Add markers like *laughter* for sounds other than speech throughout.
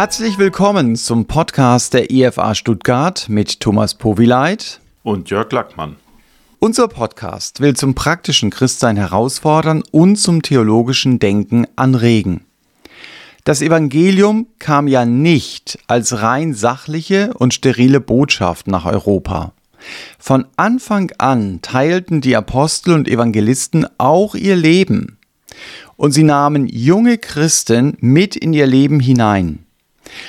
Herzlich willkommen zum Podcast der IFA Stuttgart mit Thomas Powileit und Jörg Lackmann. Unser Podcast will zum praktischen Christsein herausfordern und zum theologischen Denken anregen. Das Evangelium kam ja nicht als rein sachliche und sterile Botschaft nach Europa. Von Anfang an teilten die Apostel und Evangelisten auch ihr Leben. Und sie nahmen junge Christen mit in ihr Leben hinein.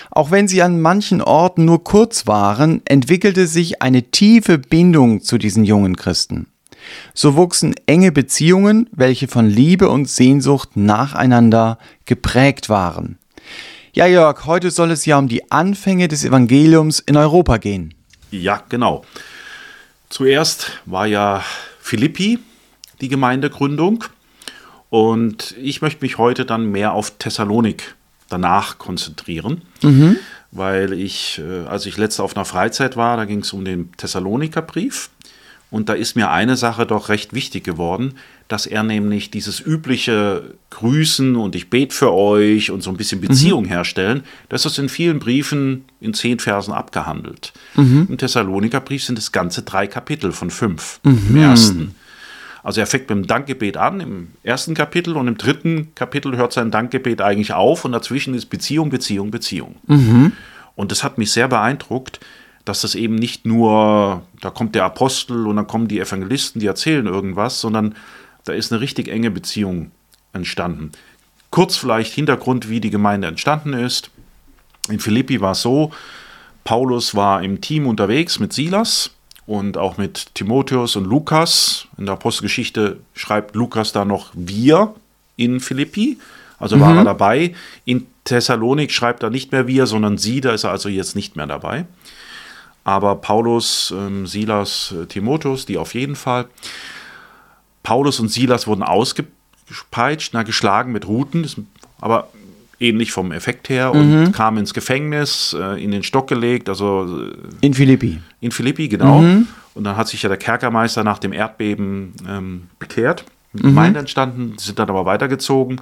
Auch wenn sie an manchen Orten nur kurz waren, entwickelte sich eine tiefe Bindung zu diesen jungen Christen. So wuchsen enge Beziehungen, welche von Liebe und Sehnsucht nacheinander geprägt waren. Ja, Jörg, heute soll es ja um die Anfänge des Evangeliums in Europa gehen. Ja, genau. Zuerst war ja Philippi die Gemeindegründung und ich möchte mich heute dann mehr auf Thessalonik danach konzentrieren, mhm. weil ich, äh, als ich letzte auf einer Freizeit war, da ging es um den Thessalonikerbrief und da ist mir eine Sache doch recht wichtig geworden, dass er nämlich dieses übliche Grüßen und ich bete für euch und so ein bisschen Beziehung mhm. herstellen, das ist in vielen Briefen in zehn Versen abgehandelt. Mhm. Im Thessalonikerbrief sind es ganze drei Kapitel von fünf mhm. im ersten. Also er fängt mit dem Dankgebet an im ersten Kapitel und im dritten Kapitel hört sein Dankgebet eigentlich auf und dazwischen ist Beziehung, Beziehung, Beziehung. Mhm. Und das hat mich sehr beeindruckt, dass das eben nicht nur, da kommt der Apostel und dann kommen die Evangelisten, die erzählen irgendwas, sondern da ist eine richtig enge Beziehung entstanden. Kurz vielleicht Hintergrund, wie die Gemeinde entstanden ist. In Philippi war es so, Paulus war im Team unterwegs mit Silas und auch mit Timotheus und Lukas. In der Apostelgeschichte schreibt Lukas da noch wir in Philippi, also mhm. war er dabei. In Thessalonik schreibt er nicht mehr wir, sondern sie, da ist er also jetzt nicht mehr dabei. Aber Paulus, ähm, Silas, äh, Timotheus, die auf jeden Fall. Paulus und Silas wurden ausgepeitscht, na, geschlagen mit Ruten, aber ähnlich vom Effekt her und mhm. kamen ins Gefängnis, äh, in den Stock gelegt, also äh, in Philippi. In Philippi, genau. Mhm. Und dann hat sich ja der Kerkermeister nach dem Erdbeben ähm, bekehrt, mhm. Gemeinde entstanden, sind dann aber weitergezogen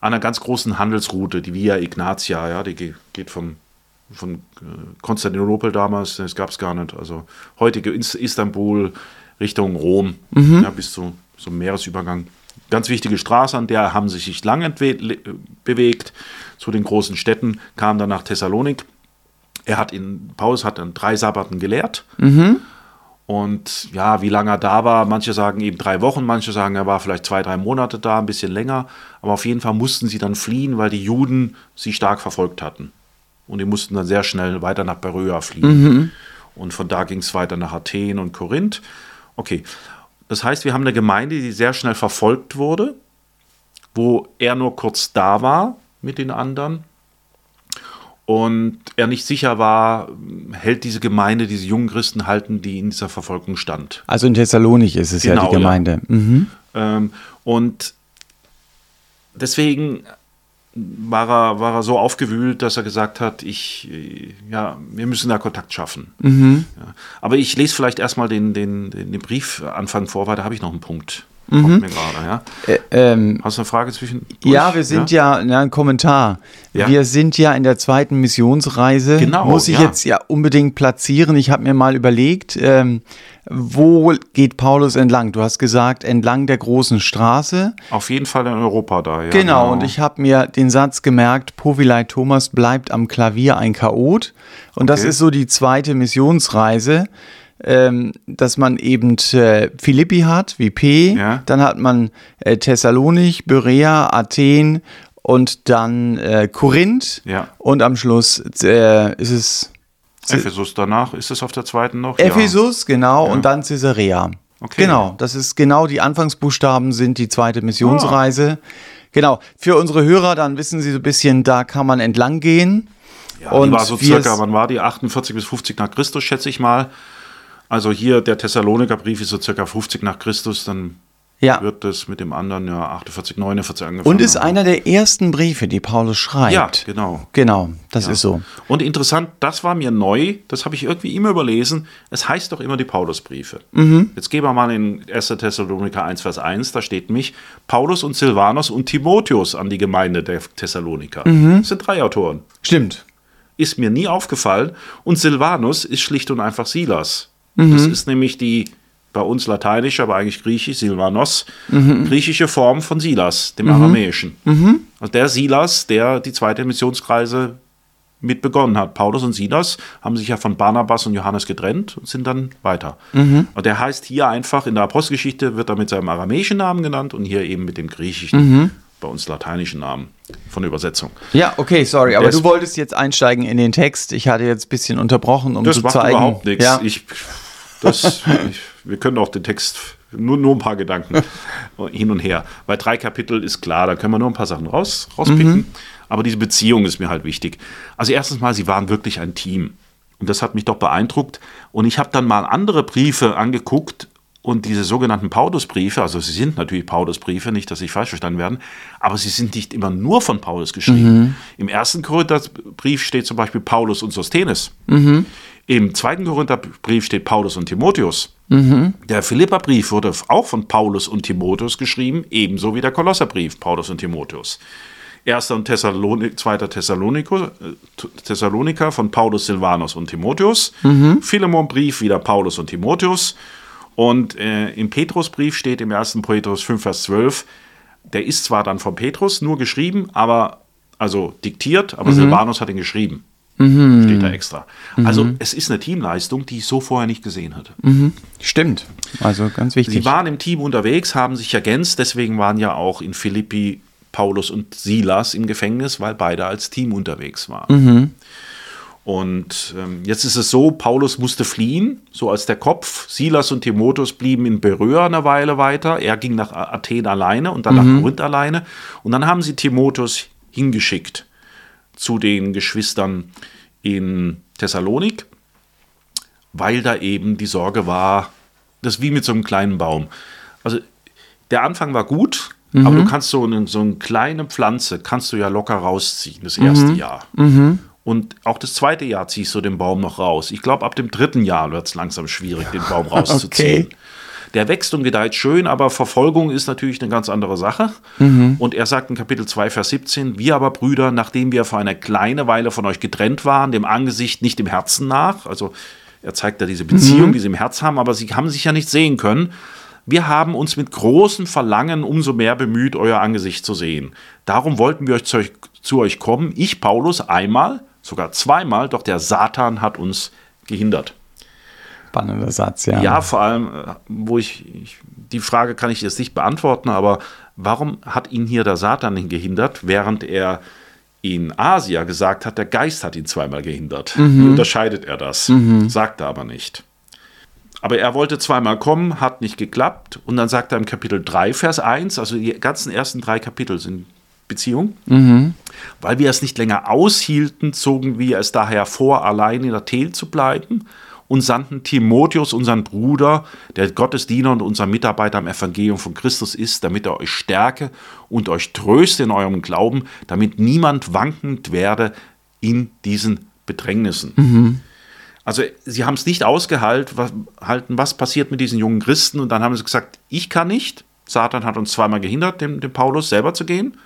an einer ganz großen Handelsroute, die Via Ignatia, ja, die geht vom von äh, Konstantinopel damals, das gab es gar nicht, also heutige Istanbul Richtung Rom, mhm. ja, bis zu zum Meeresübergang. Ganz wichtige Straße, an der haben sie sich lang bewegt. Zu den großen Städten kam dann nach Thessalonik. Er hat in Paulus hat dann drei Sabbaten gelehrt. Mhm. Und ja, wie lange er da war, manche sagen eben drei Wochen, manche sagen, er war vielleicht zwei, drei Monate da, ein bisschen länger. Aber auf jeden Fall mussten sie dann fliehen, weil die Juden sie stark verfolgt hatten. Und die mussten dann sehr schnell weiter nach Beröa fliehen. Mhm. Und von da ging es weiter nach Athen und Korinth. Okay, das heißt, wir haben eine Gemeinde, die sehr schnell verfolgt wurde, wo er nur kurz da war mit den anderen und er nicht sicher war, hält diese Gemeinde, diese jungen Christen halten, die in dieser Verfolgung stand. Also in Thessalonik ist es genau, ja die Gemeinde. Ja. Mhm. Ähm, und deswegen war er, war er so aufgewühlt, dass er gesagt hat, ich, ja, wir müssen da Kontakt schaffen. Mhm. Ja. Aber ich lese vielleicht erstmal den, den, den, den Briefanfang vor, weil da habe ich noch einen Punkt. Mhm. Grade, ja? Äh, ähm, Hast du eine Frage zwischen? Ja, wir sind ja, ja, ja ein Kommentar. Ja? Wir sind ja in der zweiten Missionsreise. Genau. Muss ich jetzt ja unbedingt platzieren. Ich habe mir mal überlegt, ähm, wo geht Paulus entlang? Du hast gesagt, entlang der großen Straße. Auf jeden Fall in Europa da, ja. Genau, genau. und ich habe mir den Satz gemerkt, Povilai Thomas bleibt am Klavier ein Chaot. Und okay. das ist so die zweite Missionsreise ähm, dass man eben äh, Philippi hat, wie P, ja. dann hat man äh, Thessalonik, Berea, Athen und dann äh, Korinth ja. und am Schluss äh, ist es Ephesus danach, ist es auf der zweiten noch? Ephesus, ja. genau, und dann Caesarea. Okay. Genau, das ist genau die Anfangsbuchstaben sind die zweite Missionsreise. Oh. Genau, für unsere Hörer, dann wissen sie so ein bisschen, da kann man entlang gehen. Ja, und die war so circa, wann war die? 48 bis 50 nach Christus, schätze ich mal. Also hier der Thessaloniker Brief ist so circa 50 nach Christus, dann ja. wird das mit dem anderen ja 48, 49 angefangen. Und ist einer der ersten Briefe, die Paulus schreibt. Ja, genau. Genau, das ja. ist so. Und interessant, das war mir neu, das habe ich irgendwie immer überlesen. Es heißt doch immer die Paulusbriefe. Mhm. Jetzt gehen wir mal in 1. Thessaloniker 1, Vers 1, da steht mich Paulus und Silvanus und Timotheus an die Gemeinde der Thessaloniker. Mhm. Das sind drei Autoren. Stimmt. ist mir nie aufgefallen. Und Silvanus ist schlicht und einfach Silas. Das ist nämlich die bei uns lateinisch, aber eigentlich griechisch, Silvanos, griechische Form von Silas, dem Aramäischen. Also der Silas, der die zweite Missionskreise mit begonnen hat. Paulus und Silas haben sich ja von Barnabas und Johannes getrennt und sind dann weiter. Und der heißt hier einfach, in der Apostelgeschichte wird er mit seinem aramäischen Namen genannt und hier eben mit dem griechischen, bei uns lateinischen Namen von Übersetzung. Ja, okay, sorry, aber Der du wolltest jetzt einsteigen in den Text. Ich hatte jetzt ein bisschen unterbrochen, um Das zu macht zeigen. überhaupt nichts. Ja. Ich, das, ich, wir können auch den Text, nur, nur ein paar Gedanken *laughs* hin und her. Bei drei Kapitel ist klar, da können wir nur ein paar Sachen raus, rauspicken. Mhm. Aber diese Beziehung ist mir halt wichtig. Also erstens mal, sie waren wirklich ein Team. Und das hat mich doch beeindruckt. Und ich habe dann mal andere Briefe angeguckt und diese sogenannten Paulusbriefe, also sie sind natürlich Paulusbriefe, nicht, dass sie falsch verstanden werden, aber sie sind nicht immer nur von Paulus geschrieben. Im ersten Korintherbrief steht zum Beispiel Paulus und Sosthenes. Im zweiten Korintherbrief steht Paulus und Timotheus. Der Philipperbrief wurde auch von Paulus und Timotheus geschrieben, ebenso wie der Kolosserbrief, Paulus und Timotheus. Erster und Thessalonik, zweiter Thessaloniker, äh, Thessaloniker von Paulus, Silvanus und Timotheus. Philemonbrief wieder Paulus und Timotheus. Und äh, im Petrusbrief steht im 1. Petrus 5, Vers 12, der ist zwar dann von Petrus nur geschrieben, aber also diktiert, aber Silvanus hat ihn geschrieben. Steht da extra. Also es ist eine Teamleistung, die ich so vorher nicht gesehen hatte. Stimmt. Also ganz wichtig. Sie waren im Team unterwegs, haben sich ergänzt, deswegen waren ja auch in Philippi Paulus und Silas im Gefängnis, weil beide als Team unterwegs waren. Und ähm, jetzt ist es so, Paulus musste fliehen, so als der Kopf. Silas und Timotheus blieben in Beröa eine Weile weiter. Er ging nach Athen alleine und dann nach Korinth alleine. Und dann haben sie Timotheus hingeschickt zu den Geschwistern in Thessalonik, weil da eben die Sorge war, das ist wie mit so einem kleinen Baum. Also der Anfang war gut, aber du kannst so eine, so eine kleine Pflanze, kannst du ja locker rausziehen, das erste Jahr. Und auch das zweite Jahr ziehst du den Baum noch raus. Ich glaube, ab dem dritten Jahr wird es langsam schwierig, den Baum *laughs* rauszuziehen. Okay. Der wächst und gedeiht schön, aber Verfolgung ist natürlich eine ganz andere Sache. Und er sagt in Kapitel 2, Vers 17, wir aber Brüder, nachdem wir für eine kleine Weile von euch getrennt waren, dem Angesicht nicht dem Herzen nach, also er zeigt da diese Beziehung, die sie im Herz haben, aber sie haben sich ja nicht sehen können. Wir haben uns mit großem Verlangen umso mehr bemüht, euer Angesicht zu sehen. Darum wollten wir euch zu, euch zu euch kommen, ich, Paulus, einmal, sogar zweimal, doch der Satan hat uns gehindert. Spannender Satz, ja. Ja, vor allem, äh, wo ich, ich, die Frage kann ich jetzt nicht beantworten, aber warum hat ihn hier der Satan hin gehindert, während er in Asia gesagt hat, der Geist hat ihn zweimal gehindert? Wie unterscheidet er das? Sagt er aber nicht. Aber er wollte zweimal kommen, hat nicht geklappt. Und dann sagt er im Kapitel 3, Vers 1, also die ganzen ersten drei Kapitel sind Beziehung. Weil wir es nicht länger aushielten, zogen wir es daher vor, allein in Athen zu bleiben und sandten Timotheus, unseren Bruder, der Gottesdiener und unser Mitarbeiter am Evangelium von Christus ist, damit er euch stärke und euch tröste in eurem Glauben, damit niemand wankend werde in diesen Bedrängnissen. Also sie haben es nicht ausgehalten, was, halten, was passiert mit diesen jungen Christen. Und dann haben sie gesagt, ich kann nicht. Satan hat uns zweimal gehindert, dem, dem Paulus selber zu gehen.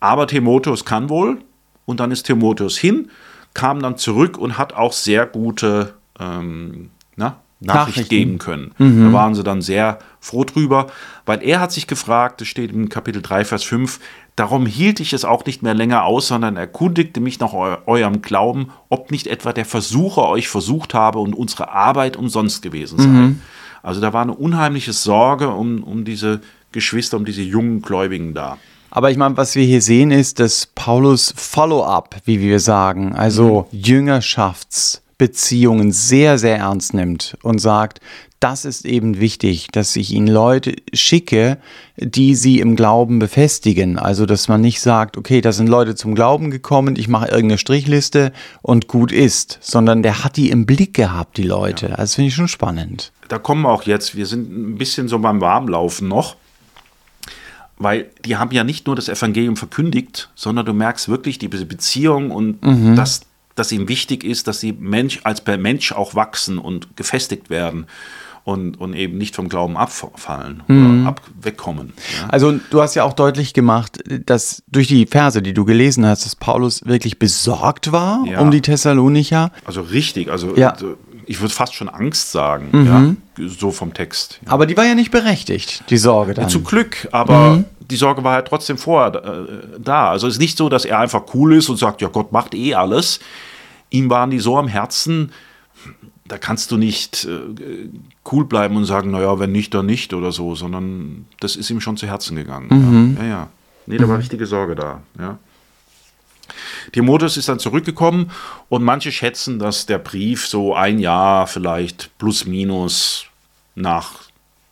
Aber Timotheus kann wohl. Und dann ist Timotheus hin, kam dann zurück und hat auch sehr gute ähm, na, Nachricht geben können. Da waren sie dann sehr froh drüber, weil er hat sich gefragt, das steht im Kapitel 3, Vers 5, darum hielt ich es auch nicht mehr länger aus, sondern erkundigte mich nach eu eurem Glauben, ob nicht etwa der Versucher euch versucht habe und unsere Arbeit umsonst gewesen sei. Also da war eine unheimliche Sorge um, um diese Geschwister, um diese jungen Gläubigen da. Aber ich meine, was wir hier sehen, ist, dass Paulus Follow-up, wie wir sagen, also Jüngerschaftsbeziehungen sehr, sehr ernst nimmt und sagt, das ist eben wichtig, dass ich ihnen Leute schicke, die sie im Glauben befestigen. Also, dass man nicht sagt, okay, da sind Leute zum Glauben gekommen, ich mache irgendeine Strichliste und gut ist, sondern der hat die im Blick gehabt, die Leute. Das finde ich schon spannend. Da kommen wir auch jetzt, wir sind ein bisschen so beim Warmlaufen noch, weil die haben ja nicht nur das Evangelium verkündigt, sondern du merkst wirklich diese Beziehung und dass, dass ihm wichtig ist, dass sie Mensch als per Mensch auch wachsen und gefestigt werden. und, und eben nicht vom Glauben abfallen Mhm. oder ab, wegkommen. Ja? Also du hast ja auch deutlich gemacht, dass durch die Verse, die du gelesen hast, dass Paulus wirklich besorgt war Ja. um die Thessalonicher. Also richtig, also Ja. Mhm. ich würde fast schon Angst sagen, ja? so vom Text. Aber die war ja nicht berechtigt, die Sorge dann. Zu Glück, aber Mhm. die Sorge war halt trotzdem vorher äh, da. Also es ist nicht so, dass er einfach cool ist und sagt, ja, Gott macht eh alles. Ihm waren die so am Herzen, da kannst du nicht äh, cool bleiben und sagen, naja, wenn nicht, dann nicht oder so, sondern das ist ihm schon zu Herzen gegangen. Mhm. Ja, ja. ja. Nee, da war richtige Sorge da. Ja. Timotheus ist dann zurückgekommen und manche schätzen, dass der Brief so ein Jahr vielleicht plus minus nach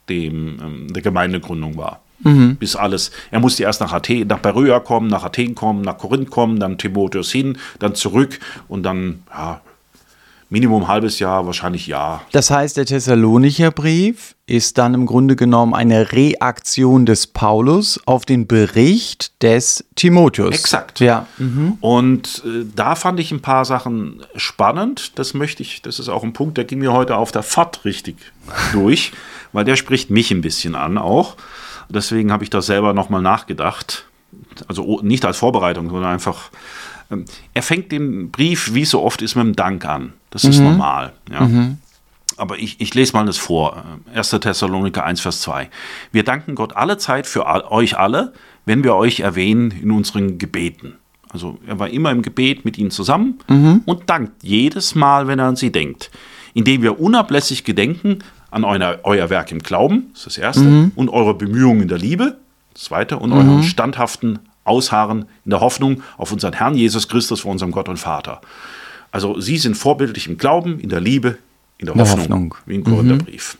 dem, ähm, der Gemeindegründung war. Bis alles. Er musste erst nach Athen, nach Beröa kommen, nach Athen kommen, nach Korinth kommen, dann Timotheus hin, dann zurück und dann ja, Minimum halbes Jahr, wahrscheinlich Jahr. Das heißt, der Thessalonicher Brief ist dann im Grunde genommen eine Reaktion des Paulus auf den Bericht des Timotheus. Exakt. Ja. Und äh, da fand ich ein paar Sachen spannend. Das möchte ich, das ist auch ein Punkt, der ging mir heute auf der Fahrt richtig *laughs* durch, weil der spricht mich ein bisschen an auch. Deswegen habe ich da selber nochmal nachgedacht. Also nicht als Vorbereitung, sondern einfach. ähm, Er fängt den Brief, wie es so oft ist, mit einem Dank an. Das ist normal. Ja. Aber ich, ich lese mal das vor. Äh, 1. Thessaloniker 1, Vers 2. Wir danken Gott alle Zeit für all, euch alle, wenn wir euch erwähnen in unseren Gebeten. Also er war immer im Gebet mit ihnen zusammen und dankt jedes Mal, wenn er an sie denkt. Indem wir unablässig gedenken an euer, euer Werk im Glauben, das ist das Erste, und eure Bemühungen in der Liebe, das Zweite, und euren standhaften Ausharren in der Hoffnung auf unseren Herrn Jesus Christus vor unserem Gott und Vater. Also sie sind vorbildlich im Glauben, in der Liebe, in der, der Hoffnung, Hoffnung. wie im Korintherbrief.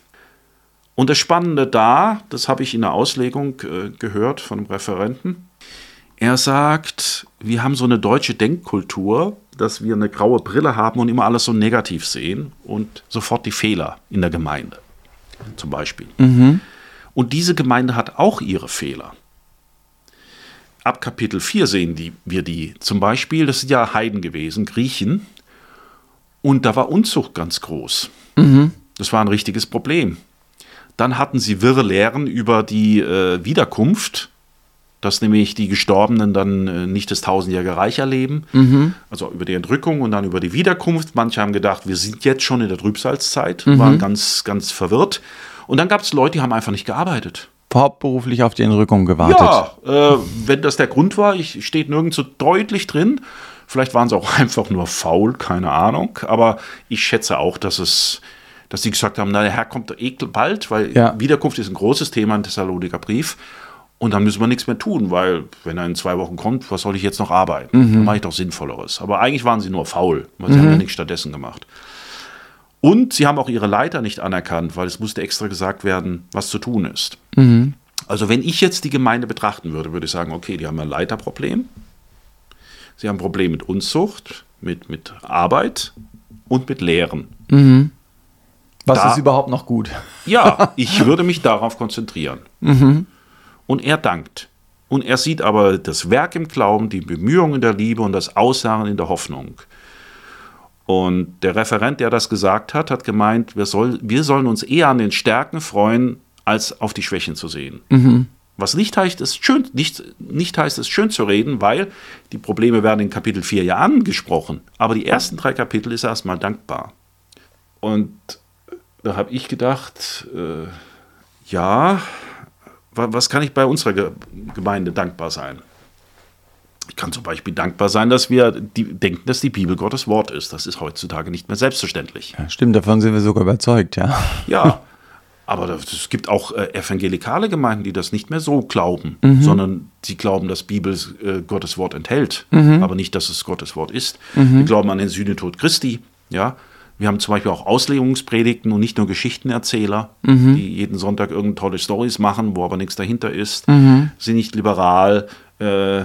Und das Spannende da, das habe ich in der Auslegung äh, gehört von einem Referenten, er sagt, wir haben so eine deutsche Denkkultur, dass wir eine graue Brille haben und immer alles so negativ sehen und sofort die Fehler in der Gemeinde, zum Beispiel. Und diese Gemeinde hat auch ihre Fehler. Ab Kapitel 4 sehen die, wir die. Zum Beispiel, das sind ja Heiden gewesen, Griechen, und da war Unzucht ganz groß. Das war ein richtiges Problem. Dann hatten sie wirre Lehren über die äh, Wiederkunft, dass nämlich die Gestorbenen dann äh, nicht das tausendjährige Reich erleben. Also über die Entrückung und dann über die Wiederkunft. Manche haben gedacht, wir sind jetzt schon in der Trübsalzeit, waren ganz, ganz verwirrt. Und dann gab es Leute, die haben einfach nicht gearbeitet. Hauptberuflich auf die Entrückung gewartet. Ja, äh, wenn das der Grund war, ich steht nirgends so deutlich drin. Vielleicht waren sie auch *laughs* einfach nur faul, keine Ahnung. Aber ich schätze auch, dass es, dass sie gesagt haben, na, der Herr kommt eh bald, weil Ja. Wiederkunft ist ein großes Thema im Thessaloniker Brief. Und dann müssen wir nichts mehr tun, weil wenn er in zwei Wochen kommt, was soll ich jetzt noch arbeiten? Dann mache ich doch Sinnvolleres. Aber eigentlich waren sie nur faul, weil sie haben ja nichts stattdessen gemacht. Und sie haben auch ihre Leiter nicht anerkannt, weil es musste extra gesagt werden, was zu tun ist. Also wenn ich jetzt die Gemeinde betrachten würde, würde ich sagen, okay, die haben ein Leiterproblem. Sie haben ein Problem mit Unzucht, mit, mit Arbeit und mit Lehren. Was Da- ist überhaupt noch gut? Ja, *laughs* ich würde mich darauf konzentrieren. Und er dankt. Und er sieht aber das Werk im Glauben, die Bemühungen der Liebe und das Aussagen in der Hoffnung. Und der Referent, der das gesagt hat, hat gemeint, wir, soll, wir sollen uns eher an den Stärken freuen, als auf die Schwächen zu sehen. Was nicht heißt, ist schön, nicht, nicht heißt, es schön zu reden, weil die Probleme werden in Kapitel 4 ja angesprochen. Aber die ersten drei Kapitel ist erstmal dankbar. Und da habe ich gedacht, äh, ja, was kann ich bei unserer Ge Gemeinde dankbar sein? Ich kann zum Beispiel dankbar sein, dass wir die, denken, dass die Bibel Gottes Wort ist. Das ist heutzutage nicht mehr selbstverständlich. Ja, stimmt, davon sind wir sogar überzeugt, ja. *laughs* Ja, aber es gibt auch äh, evangelikale Gemeinden, die das nicht mehr so glauben, sondern sie glauben, dass Bibel äh, Gottes Wort enthält, aber nicht, dass es Gottes Wort ist. Wir glauben an den Sühnetod Christi. Ja, wir haben zum Beispiel auch Auslegungspredigten und nicht nur Geschichtenerzähler, die jeden Sonntag irgendeine tolle Stories machen, wo aber nichts dahinter ist. Sind nicht liberal. Äh,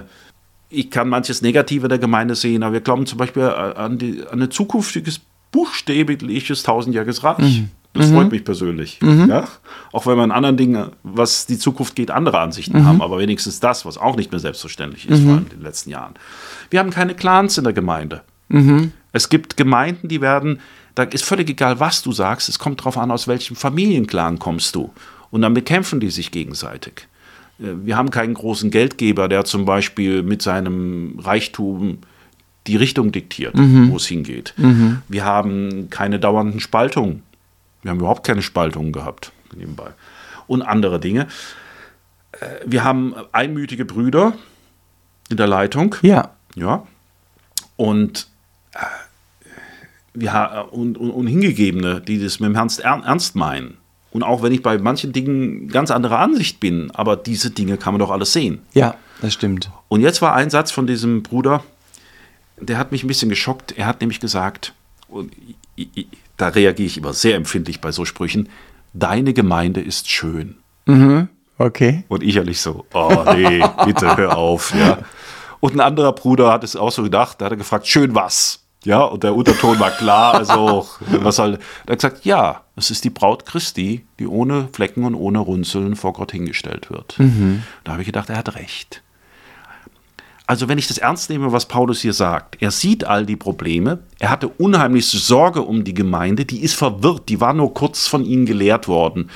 ich kann manches Negative der Gemeinde sehen, aber wir glauben zum Beispiel äh, an, die, an ein zukünftiges buchstäbliches tausendjähriges Reich. Das freut mich persönlich. Ja? Auch wenn wir in anderen Dingen, was die Zukunft geht, andere Ansichten haben, aber wenigstens das, was auch nicht mehr selbstverständlich ist, vor allem in den letzten Jahren. Wir haben keine Clans in der Gemeinde. Es gibt Gemeinden, die werden, da ist völlig egal, was du sagst, es kommt darauf an, aus welchem Familienclan kommst du. Und dann bekämpfen die sich gegenseitig. Äh, Wir haben keinen großen Geldgeber, der zum Beispiel mit seinem Reichtum die Richtung diktiert, wo es hingeht. Wir haben keine dauernden Spaltungen. Wir haben überhaupt keine Spaltungen gehabt, nebenbei. Und andere Dinge. Äh, Wir haben einmütige Brüder in der Leitung. Ja. Ja. Und, ha- und, und, und Hingegebene, die das mit dem Ernst, ernst meinen. Und auch wenn ich bei manchen Dingen ganz anderer Ansicht bin, aber diese Dinge kann man doch alles sehen. Ja, das stimmt. Und jetzt war ein Satz von diesem Bruder, der hat mich ein bisschen geschockt. Er hat nämlich gesagt, und i- i- da reagiere ich immer sehr empfindlich bei so Sprüchen, deine Gemeinde ist schön. Okay. Und ich ehrlich so, oh nee, bitte hör auf, ja. *laughs* Und ein anderer Bruder hat es auch so gedacht, da hat er gefragt, schön was? Ja, und der Unterton war klar, also *laughs* was soll, er hat gesagt, ja, es ist die Braut Christi, die ohne Flecken und ohne Runzeln vor Gott hingestellt wird. Da habe ich gedacht, er hat recht. Also wenn ich das ernst nehme, was Paulus hier sagt, er sieht all die Probleme, er hatte unheimlichste Sorge um die Gemeinde, die ist verwirrt, die war nur kurz von ihnen gelehrt worden.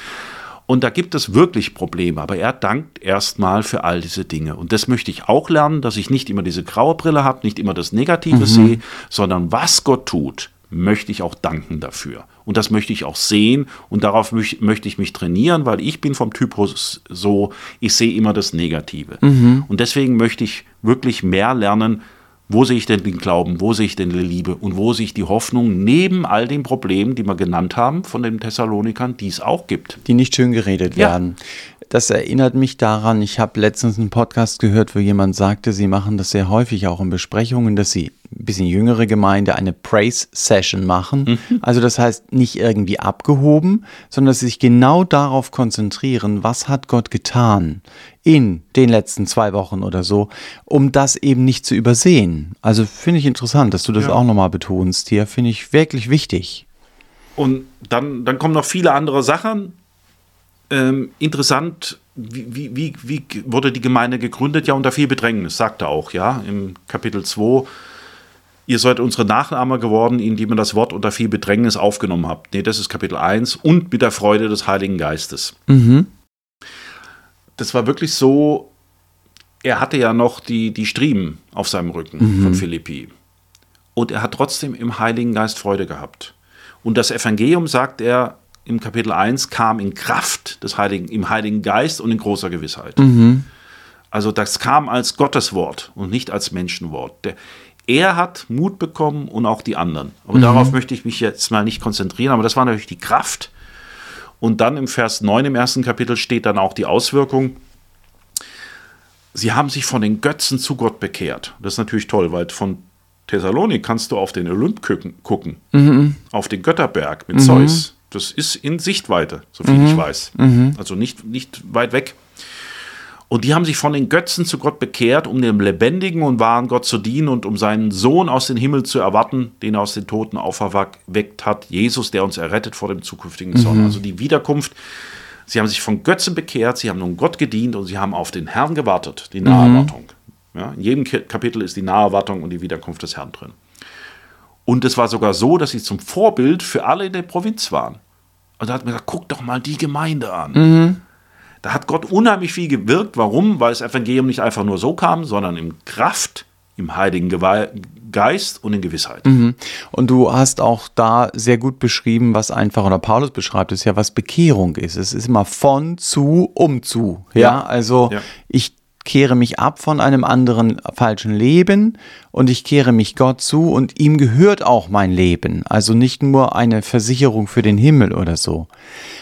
Und da gibt es wirklich Probleme, aber er dankt erstmal für all diese Dinge. Und das möchte ich auch lernen, dass ich nicht immer diese graue Brille habe, nicht immer das Negative sehe, sondern was Gott tut, möchte ich auch danken dafür. Und das möchte ich auch sehen und darauf möch, möchte ich mich trainieren, weil ich bin vom Typus so, ich sehe immer das Negative. Und deswegen möchte ich wirklich mehr lernen, wo sehe ich denn den Glauben, wo sehe ich denn die Liebe und wo sehe ich die Hoffnung neben all den Problemen, die wir genannt haben von den Thessalonikern, die es auch gibt. die nicht schön geredet Ja. werden. Das erinnert mich daran, ich habe letztens einen Podcast gehört, wo jemand sagte, sie machen das sehr häufig auch in Besprechungen, dass sie ein bisschen jüngere Gemeinde eine Praise-Session machen. Also das heißt nicht irgendwie abgehoben, sondern dass sie sich genau darauf konzentrieren, was hat Gott getan in den letzten zwei Wochen oder so, um das eben nicht zu übersehen. Also finde ich interessant, dass du das Ja. auch nochmal betonst hier, finde ich wirklich wichtig. Und dann, dann kommen noch viele andere Sachen. Ähm, interessant, wie, wie, wie, wie wurde die Gemeinde gegründet? Ja, unter viel Bedrängnis, sagt er auch, ja, im Kapitel 2. Ihr seid unsere Nachahmer geworden, indem ihr das Wort unter viel Bedrängnis aufgenommen habt. Nee, das ist Kapitel 1. Und mit der Freude des Heiligen Geistes. Das war wirklich so, er hatte ja noch die, die Striemen auf seinem Rücken von Philippi. Und er hat trotzdem im Heiligen Geist Freude gehabt. Und das Evangelium, sagt er im Kapitel 1, kam in Kraft des Heiligen, im Heiligen Geist und in großer Gewissheit. Also das kam als Gotteswort und nicht als Menschenwort. Der, er hat Mut bekommen und auch die anderen. Aber darauf möchte ich mich jetzt mal nicht konzentrieren, aber das war natürlich die Kraft. Und dann im Vers 9 im ersten Kapitel steht dann auch die Auswirkung. Sie haben sich von den Götzen zu Gott bekehrt. Das ist natürlich toll, weil von Thessalonik kannst du auf den Olymp gucken, gucken auf den Götterberg mit Zeus. Das ist in Sichtweite, soviel ich weiß. Also nicht, nicht weit weg. Und die haben sich von den Götzen zu Gott bekehrt, um dem lebendigen und wahren Gott zu dienen und um seinen Sohn aus dem Himmel zu erwarten, den er aus den Toten auferweckt hat, Jesus, der uns errettet vor dem zukünftigen Zorn. Also die Wiederkunft. Sie haben sich von Götzen bekehrt, sie haben nun Gott gedient und sie haben auf den Herrn gewartet, die Naherwartung. Ja, in jedem Kapitel ist die Naherwartung und die Wiederkunft des Herrn drin. Und es war sogar so, dass sie zum Vorbild für alle in der Provinz waren. Und da hat man gesagt, guck doch mal die Gemeinde an. Da hat Gott unheimlich viel gewirkt. Warum? Weil das Evangelium nicht einfach nur so kam, sondern in Kraft, im Heiligen Gewe- Geist und in Gewissheit. Und du hast auch da sehr gut beschrieben, was einfach, oder Paulus beschreibt es ja, was Bekehrung ist. Es ist immer von zu, um zu. Ja, Ja. also Ja. ich kehre mich ab von einem anderen falschen Leben und ich kehre mich Gott zu und ihm gehört auch mein Leben. Also nicht nur eine Versicherung für den Himmel oder so.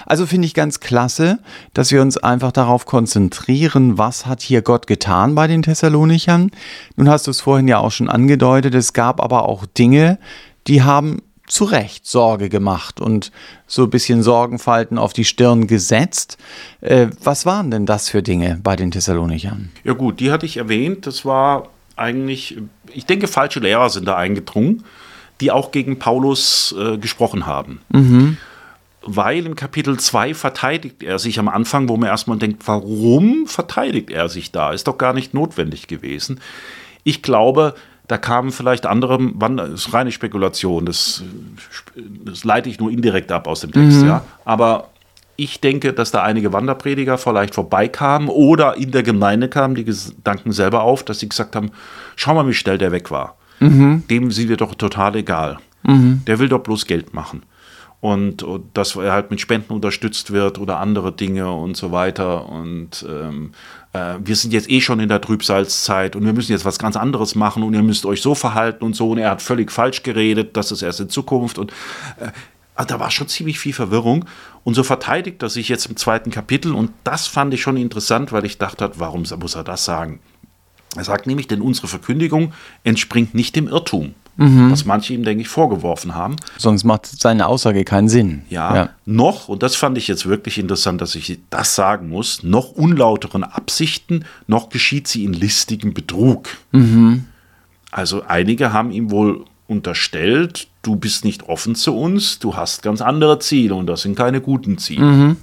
Also finde ich ganz klasse, dass wir uns einfach darauf konzentrieren, was hat hier Gott getan bei den Thessalonichern. Nun hast du es vorhin ja auch schon angedeutet, es gab aber auch Dinge, die haben zu Recht Sorge gemacht und so ein bisschen Sorgenfalten auf die Stirn gesetzt. Äh, was waren denn das für Dinge bei den Thessalonichern? Ja gut, die hatte ich erwähnt. Das war eigentlich, ich denke, falsche Lehrer sind da eingedrungen, die auch gegen Paulus äh, gesprochen haben. Weil im Kapitel 2 verteidigt er sich am Anfang, wo man erstmal denkt, warum verteidigt er sich da? Ist doch gar nicht notwendig gewesen. Ich glaube, Da kamen vielleicht andere, das ist reine Spekulation, das, das leite ich nur indirekt ab aus dem Text, mhm. ja. Aber ich denke, dass da einige Wanderprediger vielleicht vorbeikamen oder in der Gemeinde kamen die Gedanken selber auf, dass sie gesagt haben, schau mal, wie schnell der weg war. Mhm. Dem sind wir doch total egal. Mhm. Der will doch bloß Geld machen. Und, und, dass er halt mit Spenden unterstützt wird oder andere Dinge und so weiter. Und ähm, äh, wir sind jetzt eh schon in der Trübsalzeit und wir müssen jetzt was ganz anderes machen und ihr müsst euch so verhalten und so. Und er hat völlig falsch geredet, das ist erst in Zukunft. Und äh, da war schon ziemlich viel Verwirrung. Und so verteidigt er sich jetzt im zweiten Kapitel. Und das fand ich schon interessant, weil ich dachte, warum muss er das sagen? Er sagt nämlich, denn unsere Verkündigung entspringt nicht dem Irrtum. Mhm. Was manche ihm, denke ich, vorgeworfen haben. Sonst macht seine Aussage keinen Sinn. Ja, ja, noch, und das fand ich jetzt wirklich interessant, dass ich das sagen muss, noch unlauteren Absichten, noch geschieht sie in listigem Betrug. Mhm. Also einige haben ihm wohl unterstellt, du bist nicht offen zu uns, du hast ganz andere Ziele und das sind keine guten Ziele. Mhm.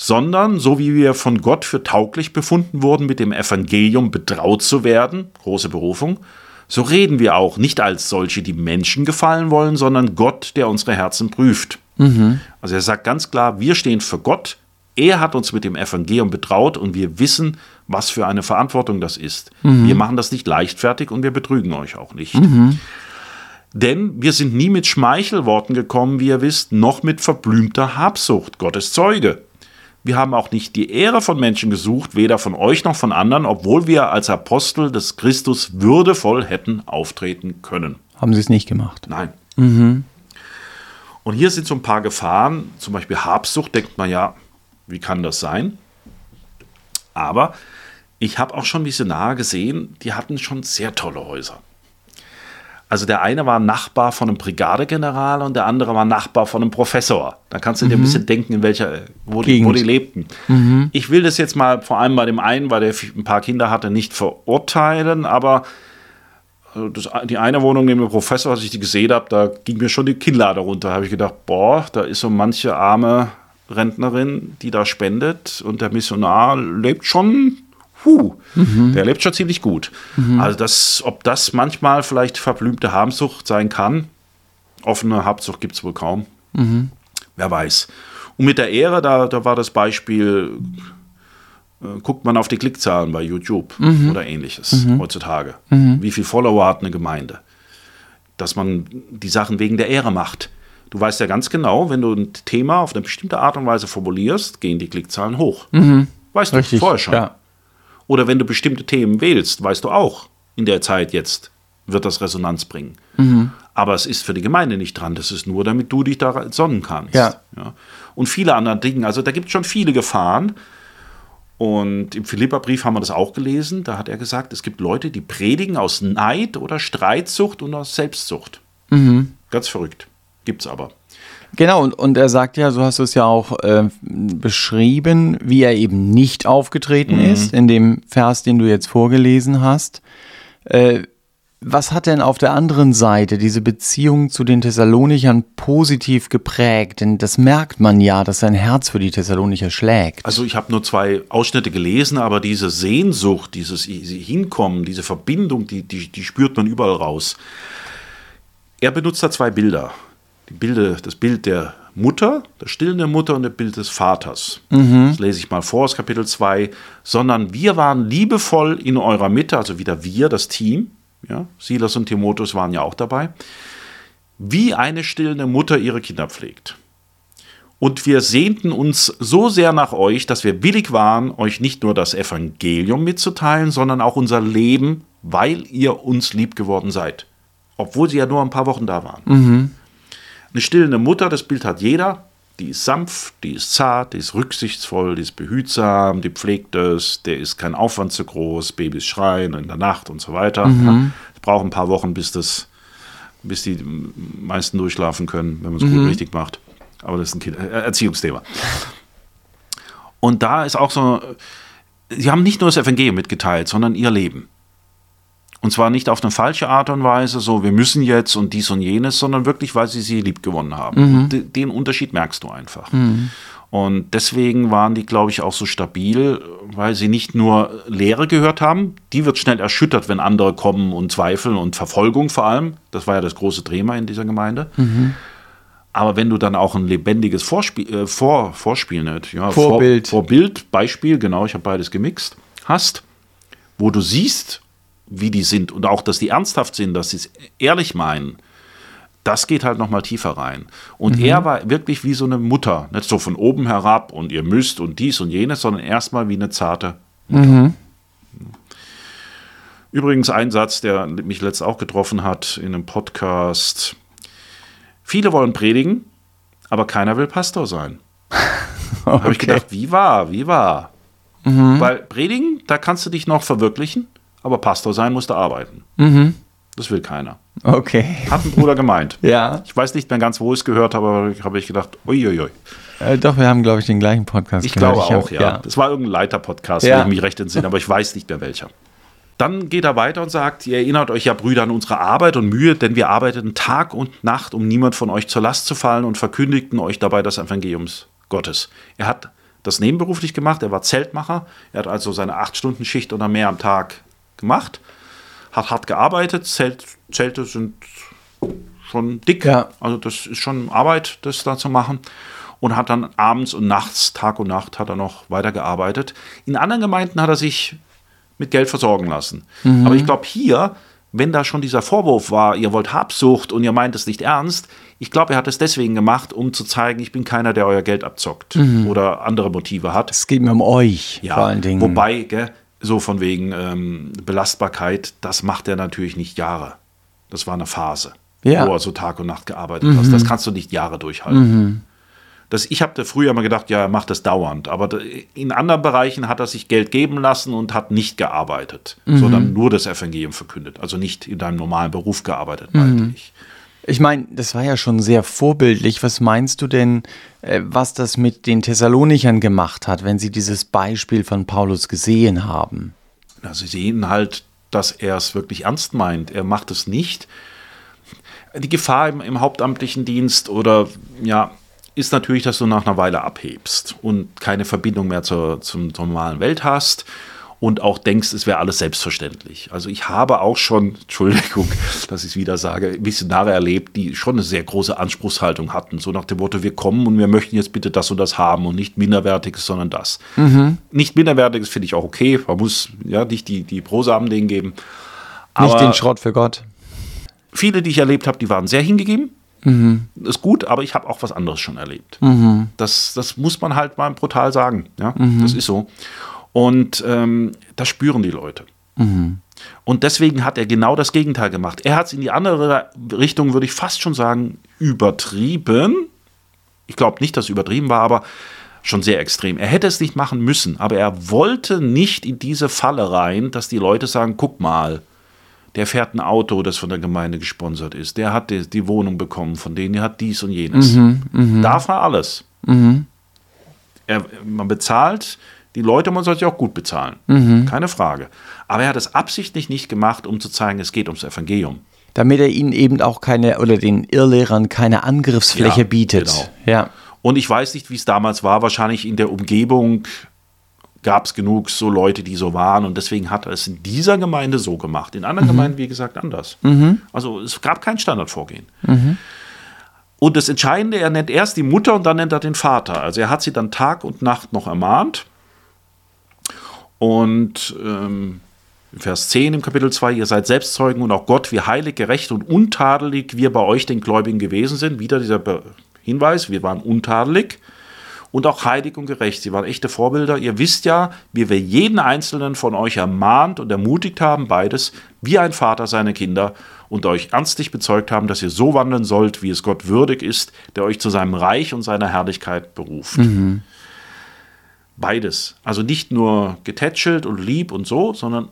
Sondern, so wie wir von Gott für tauglich befunden wurden, mit dem Evangelium betraut zu werden, große Berufung, so reden wir auch nicht als solche, die Menschen gefallen wollen, sondern Gott, der unsere Herzen prüft. Mhm. Also er sagt ganz klar, wir stehen für Gott, er hat uns mit dem Evangelium betraut und wir wissen, was für eine Verantwortung das ist. Mhm. Wir machen das nicht leichtfertig und wir betrügen euch auch nicht. Mhm. Denn wir sind nie mit Schmeichelworten gekommen, wie ihr wisst, noch mit verblümter Habsucht, Gottes Zeuge. Wir haben auch nicht die Ehre von Menschen gesucht, weder von euch noch von anderen, obwohl wir als Apostel des Christus würdevoll hätten auftreten können. Haben sie es nicht gemacht? Nein. Mhm. Und hier sind so ein paar Gefahren, zum Beispiel Habsucht, denkt man ja, wie kann das sein? Aber ich habe auch schon Missionare gesehen, die hatten schon sehr tolle Häuser. Also der eine war Nachbar von einem Brigadegeneral und der andere war Nachbar von einem Professor. Da kannst du dir ein mhm. bisschen denken, in welcher, wo, die, wo die, lebten. Mhm. Ich will das jetzt mal vor allem bei dem einen, weil der ein paar Kinder hatte, nicht verurteilen, aber äh, das, die eine Wohnung neben dem Professor, als ich die gesehen habe, da ging mir schon die Kinnlade runter. Da habe ich gedacht, boah, da ist so manche arme Rentnerin, die da spendet und der Missionar lebt schon Huh, mhm. der lebt schon ziemlich gut. Mhm. Also, das, ob das manchmal vielleicht verblümte Habsucht sein kann, offene Habsucht gibt es wohl kaum. Mhm. Wer weiß. Und mit der Ehre, da, da war das Beispiel, äh, guckt man auf die Klickzahlen bei YouTube oder ähnliches heutzutage. Wie viele Follower hat eine Gemeinde? Dass man die Sachen wegen der Ehre macht. Du weißt ja ganz genau, wenn du ein Thema auf eine bestimmte Art und Weise formulierst, gehen die Klickzahlen hoch. Weißt Richtig, du vorher schon. Ja. Oder wenn du bestimmte Themen wählst, weißt du auch, in der Zeit jetzt wird das Resonanz bringen. Mhm. Aber es ist für die Gemeinde nicht dran. Das ist nur, damit du dich da sonnen kannst. Ja. ja. Und viele andere Dinge. Also da gibt es schon viele Gefahren. Und im Philippa-Brief haben wir das auch gelesen. Da hat er gesagt, es gibt Leute, die predigen aus Neid oder Streitsucht und aus Selbstsucht. Mhm. Ganz verrückt. Gibt's aber. Genau, und, und er sagt ja, so hast du es ja auch äh, beschrieben, wie er eben nicht aufgetreten mhm. ist, in dem Vers, den du jetzt vorgelesen hast. Äh, was hat denn auf der anderen Seite diese Beziehung zu den Thessalonichern positiv geprägt? Denn das merkt man ja, dass sein Herz für die Thessalonicher schlägt. Also ich habe nur zwei Ausschnitte gelesen, aber diese Sehnsucht, dieses Hinkommen, diese Verbindung, die, die, die spürt man überall raus. Er benutzt da zwei Bilder die Bilder, das Bild der Mutter, der stillenden Mutter und das Bild des Vaters. Mhm. Das lese ich mal vor aus Kapitel 2. Sondern wir waren liebevoll in eurer Mitte, also wieder wir, das Team. Ja, Silas und Timotheus waren ja auch dabei. Wie eine stillende Mutter ihre Kinder pflegt. Und wir sehnten uns so sehr nach euch, dass wir willig waren, euch nicht nur das Evangelium mitzuteilen, sondern auch unser Leben, weil ihr uns lieb geworden seid. Obwohl sie ja nur ein paar Wochen da waren. Mhm. Eine stillende Mutter, das Bild hat jeder. Die ist sanft, die ist zart, die ist rücksichtsvoll, die ist behutsam, die pflegt es, der ist kein Aufwand zu groß, Babys schreien in der Nacht und so weiter. Mhm. Es braucht ein paar Wochen, bis das, bis die meisten durchschlafen können, wenn man es mhm. gut richtig macht. Aber das ist ein kind äh, Erziehungsthema. Und da ist auch so, sie haben nicht nur das Evangelium mitgeteilt, sondern ihr Leben. Und zwar nicht auf eine falsche Art und Weise, so wir müssen jetzt und dies und jenes, sondern wirklich, weil sie sie lieb gewonnen haben. Mhm. Den Unterschied merkst du einfach. Mhm. Und deswegen waren die, glaube ich, auch so stabil, weil sie nicht nur Lehre gehört haben, die wird schnell erschüttert, wenn andere kommen und zweifeln und Verfolgung vor allem. Das war ja das große Thema in dieser Gemeinde. Mhm. Aber wenn du dann auch ein lebendiges Vorspiel, äh, Vor, Vorspiel nicht, ja, Vorbild. Vor, Vorbild, Beispiel, genau, ich habe beides gemixt, hast, wo du siehst, wie die sind und auch, dass die ernsthaft sind, dass sie es ehrlich meinen, das geht halt noch mal tiefer rein. Und mhm. er war wirklich wie so eine Mutter, nicht so von oben herab und ihr müsst und dies und jenes, sondern erstmal wie eine zarte Mutter. Mhm. Übrigens ein Satz, der mich letzt auch getroffen hat in einem Podcast. Viele wollen predigen, aber keiner will Pastor sein. *laughs* okay. Habe ich gedacht, wie war, wie war? Mhm. Weil predigen, da kannst du dich noch verwirklichen, aber Pastor sein musst du arbeiten. Mhm. Das will keiner. Okay. Hat ein Bruder gemeint. *laughs* ja. Ich weiß nicht mehr ganz, wo ich es gehört habe, aber habe ich gedacht, uiuiui. Äh, doch, wir haben, glaube ich, den gleichen Podcast Ich gehört. glaube auch, ich hab, ja. ja. Das war irgendein Leiter-Podcast, ja. wenn ich mich recht entsinne, aber ich weiß nicht mehr welcher. Dann geht er weiter und sagt, ihr erinnert euch ja, Brüder, an unsere Arbeit und Mühe, denn wir arbeiteten Tag und Nacht, um niemand von euch zur Last zu fallen und verkündigten euch dabei das Evangeliums Gottes. Er hat das nebenberuflich gemacht, er war Zeltmacher, er hat also seine acht Stunden Schicht oder mehr am Tag gemacht hat hart gearbeitet. Zelt, Zelte sind schon dick. Ja. Also das ist schon Arbeit, das da zu machen. Und hat dann abends und nachts, Tag und Nacht, hat er noch weitergearbeitet. In anderen Gemeinden hat er sich mit Geld versorgen lassen. Mhm. Aber ich glaube, hier, wenn da schon dieser Vorwurf war, ihr wollt Habsucht und ihr meint es nicht ernst, ich glaube, er hat es deswegen gemacht, um zu zeigen, ich bin keiner, der euer Geld abzockt mhm. oder andere Motive hat. Es geht mir um euch, ja, vor allen Dingen. Wobei, gell, so von wegen ähm, Belastbarkeit, das macht er natürlich nicht Jahre. Das war eine Phase, ja. wo er so Tag und Nacht gearbeitet mhm. hat. Das kannst du nicht Jahre durchhalten. Mhm. Das, ich habe früher immer gedacht, ja, er macht das dauernd. Aber in anderen Bereichen hat er sich Geld geben lassen und hat nicht gearbeitet, mhm. sondern nur das Evangelium verkündet. Also nicht in deinem normalen Beruf gearbeitet, meinte mhm. ich. Ich meine, das war ja schon sehr vorbildlich. Was meinst du denn, äh, was das mit den Thessalonichern gemacht hat, wenn sie dieses Beispiel von Paulus gesehen haben? Na, sie sehen halt, dass er es wirklich ernst meint. Er macht es nicht. Die Gefahr im, im hauptamtlichen Dienst oder ja, ist natürlich, dass du nach einer Weile abhebst und keine Verbindung mehr zur, zum, normalen Welt hast und auch denkst, es wäre alles selbstverständlich. Also ich habe auch schon, *laughs* Entschuldigung, dass ich es wieder sage, Missionare erlebt, die schon eine sehr große Anspruchshaltung hatten. So nach dem Motto, wir kommen und wir möchten jetzt bitte das und das haben und nicht Minderwertiges, sondern das. Mhm. Nicht Minderwertiges finde ich auch okay. Man muss ja nicht die, die Prosamen denen geben. Aber nicht den Schrott für Gott. Viele, die ich erlebt habe, die waren sehr hingegeben. Mhm. Ist gut, aber ich habe auch was anderes schon erlebt. Mhm. Das, das muss man halt mal brutal sagen. Ja, mhm. das ist so. Und ähm, das spüren die Leute. Mhm. Und deswegen hat er genau das Gegenteil gemacht. Er hat es in die andere Richtung, würde ich fast schon sagen, übertrieben. Ich glaube nicht, dass es übertrieben war, aber schon sehr extrem. Er hätte es nicht machen müssen, aber er wollte nicht in diese Falle rein, dass die Leute sagen, guck mal, der fährt ein Auto, das von der Gemeinde gesponsert ist, der hat die, die Wohnung bekommen von denen, der hat dies und jenes. Mhm, mh. Darf er alles. Mhm. Er, man bezahlt die Leute, man sollte ja auch gut bezahlen. Mhm. Keine Frage. Aber er hat es absichtlich nicht gemacht, um zu zeigen, es geht ums Evangelium. Damit er ihnen eben auch keine, oder den Irrlehrern keine Angriffsfläche ja, bietet. Genau. Ja. Und ich weiß nicht, wie es damals war. Wahrscheinlich in der Umgebung gab es genug so Leute, die so waren. Und deswegen hat er es in dieser Gemeinde so gemacht. In anderen mhm. Gemeinden, wie gesagt, anders. Mhm. Also es gab kein Standardvorgehen. Mhm. Und das Entscheidende, er nennt erst die Mutter und dann nennt er den Vater. Also er hat sie dann Tag und Nacht noch ermahnt. Und ähm, Vers 10 im Kapitel 2, ihr seid Selbstzeugen und auch Gott, wie heilig, gerecht und untadelig wir bei euch den Gläubigen gewesen sind. Wieder dieser Hinweis, wir waren untadelig und auch heilig und gerecht. Sie waren echte Vorbilder. Ihr wisst ja, wie wir jeden einzelnen von euch ermahnt und ermutigt haben, beides, wie ein Vater seine Kinder und euch ernstlich bezeugt haben, dass ihr so wandeln sollt, wie es Gott würdig ist, der euch zu seinem Reich und seiner Herrlichkeit beruft. Mhm. Beides. Also nicht nur getätschelt und lieb und so, sondern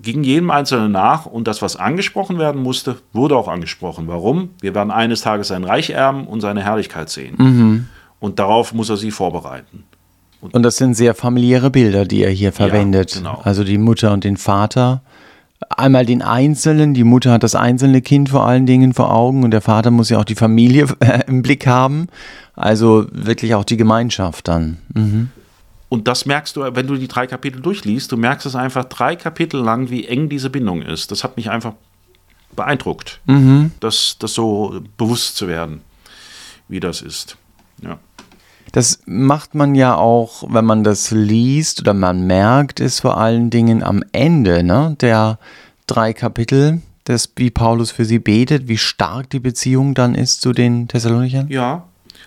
ging jedem Einzelnen nach und das, was angesprochen werden musste, wurde auch angesprochen. Warum? Wir werden eines Tages sein Reich erben und seine Herrlichkeit sehen. Mhm. Und darauf muss er sie vorbereiten. Und, und, das sind sehr familiäre Bilder, die er hier verwendet. Ja, genau. Also die Mutter und den Vater einmal den Einzelnen, die Mutter hat das einzelne Kind vor allen Dingen vor Augen und der Vater muss ja auch die Familie *laughs* äh, im Blick haben. Also wirklich auch die Gemeinschaft dann. Mhm. Und das merkst du, wenn du die drei Kapitel durchliest, du merkst es einfach drei Kapitel lang, wie eng diese Bindung ist. Das hat mich einfach beeindruckt, mhm. das, das so bewusst zu werden, wie das ist. Ja. Das macht man ja auch, wenn man das liest oder man merkt es vor allen Dingen am Ende ne, der drei Kapitel, des, wie Paulus für sie betet, wie stark die Beziehung dann ist zu den Thessalonichern. Ja,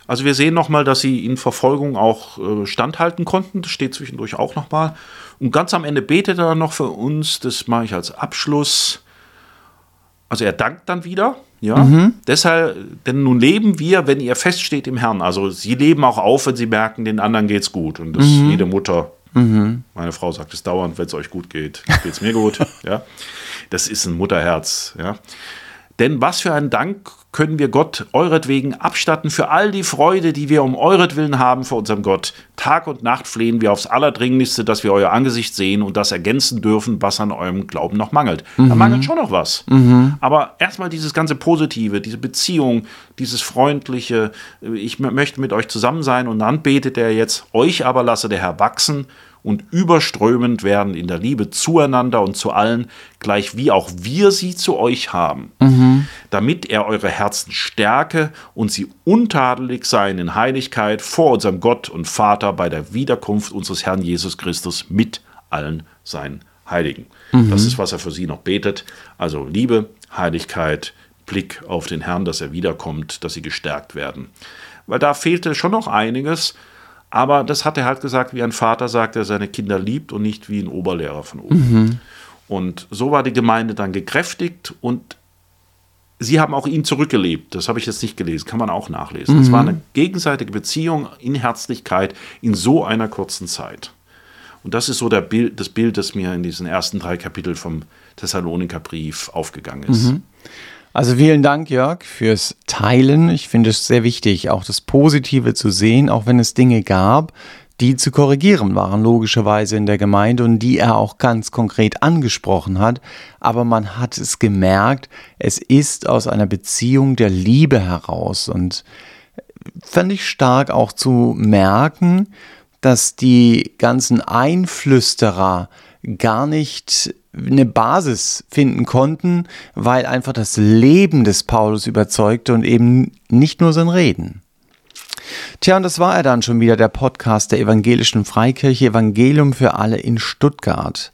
also wir sehen nochmal, dass sie in Verfolgung auch äh, standhalten konnten. Das steht zwischendurch auch nochmal. Und ganz am Ende betet er noch für uns. Das mache ich als Abschluss. Also er dankt dann wieder. Ja, mhm. deshalb, denn nun leben wir, wenn ihr feststeht im Herrn. Also sie leben auch auf, wenn sie merken, den anderen geht's gut. Und das mhm. jede Mutter, mhm. meine Frau sagt es dauernd, wenn es euch gut geht, geht es mir gut. *laughs* ja, das ist ein Mutterherz. Ja, denn was für ein Dank können wir Gott euretwegen abstatten für all die Freude, die wir um euretwillen haben vor unserem Gott. Tag und Nacht flehen wir aufs Allerdringlichste, dass wir euer Angesicht sehen und das ergänzen dürfen, was an eurem Glauben noch mangelt. Mhm. Da mangelt schon noch was. Mhm. Aber erstmal dieses ganze Positive, diese Beziehung, dieses Freundliche, ich möchte mit euch zusammen sein und dann betet er jetzt, euch aber lasse der Herr wachsen und überströmend werden in der Liebe zueinander und zu allen, gleich wie auch wir sie zu euch haben, mhm. damit er eure Herzen stärke und sie untadelig seien in Heiligkeit vor unserem Gott und Vater bei der Wiederkunft unseres Herrn Jesus Christus mit allen seinen Heiligen. Mhm. Das ist, was er für sie noch betet. Also Liebe, Heiligkeit, Blick auf den Herrn, dass er wiederkommt, dass sie gestärkt werden. Weil da fehlte schon noch einiges, aber das hat er halt gesagt, wie ein Vater sagt, der seine Kinder liebt und nicht wie ein Oberlehrer von oben. Mhm. Und so war die Gemeinde dann gekräftigt und sie haben auch ihn zurückgelebt. Das habe ich jetzt nicht gelesen, kann man auch nachlesen. Es mhm. war eine gegenseitige Beziehung in Herzlichkeit in so einer kurzen Zeit. Und das ist so Bild, das Bild, das mir in diesen ersten drei Kapiteln vom Thessalonikerbrief aufgegangen ist. Mhm. Also vielen Dank, Jörg, fürs Teilen. Ich finde es sehr wichtig, auch das Positive zu sehen, auch wenn es Dinge gab, die zu korrigieren waren, logischerweise in der Gemeinde und die er auch ganz konkret angesprochen hat. Aber man hat es gemerkt, es ist aus einer Beziehung der Liebe heraus und fand ich stark auch zu merken, dass die ganzen Einflüsterer gar nicht eine Basis finden konnten, weil einfach das Leben des Paulus überzeugte und eben nicht nur sein Reden. Tja, und das war er dann schon wieder, der Podcast der Evangelischen Freikirche Evangelium für alle in Stuttgart.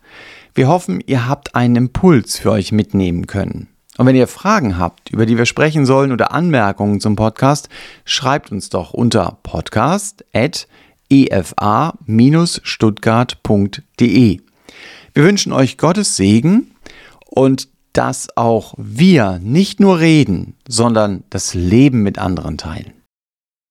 Wir hoffen, ihr habt einen Impuls für euch mitnehmen können. Und wenn ihr Fragen habt, über die wir sprechen sollen oder Anmerkungen zum Podcast, schreibt uns doch unter podcast.efa-stuttgart.de. Wir wünschen euch Gottes Segen und dass auch wir nicht nur reden, sondern das Leben mit anderen teilen.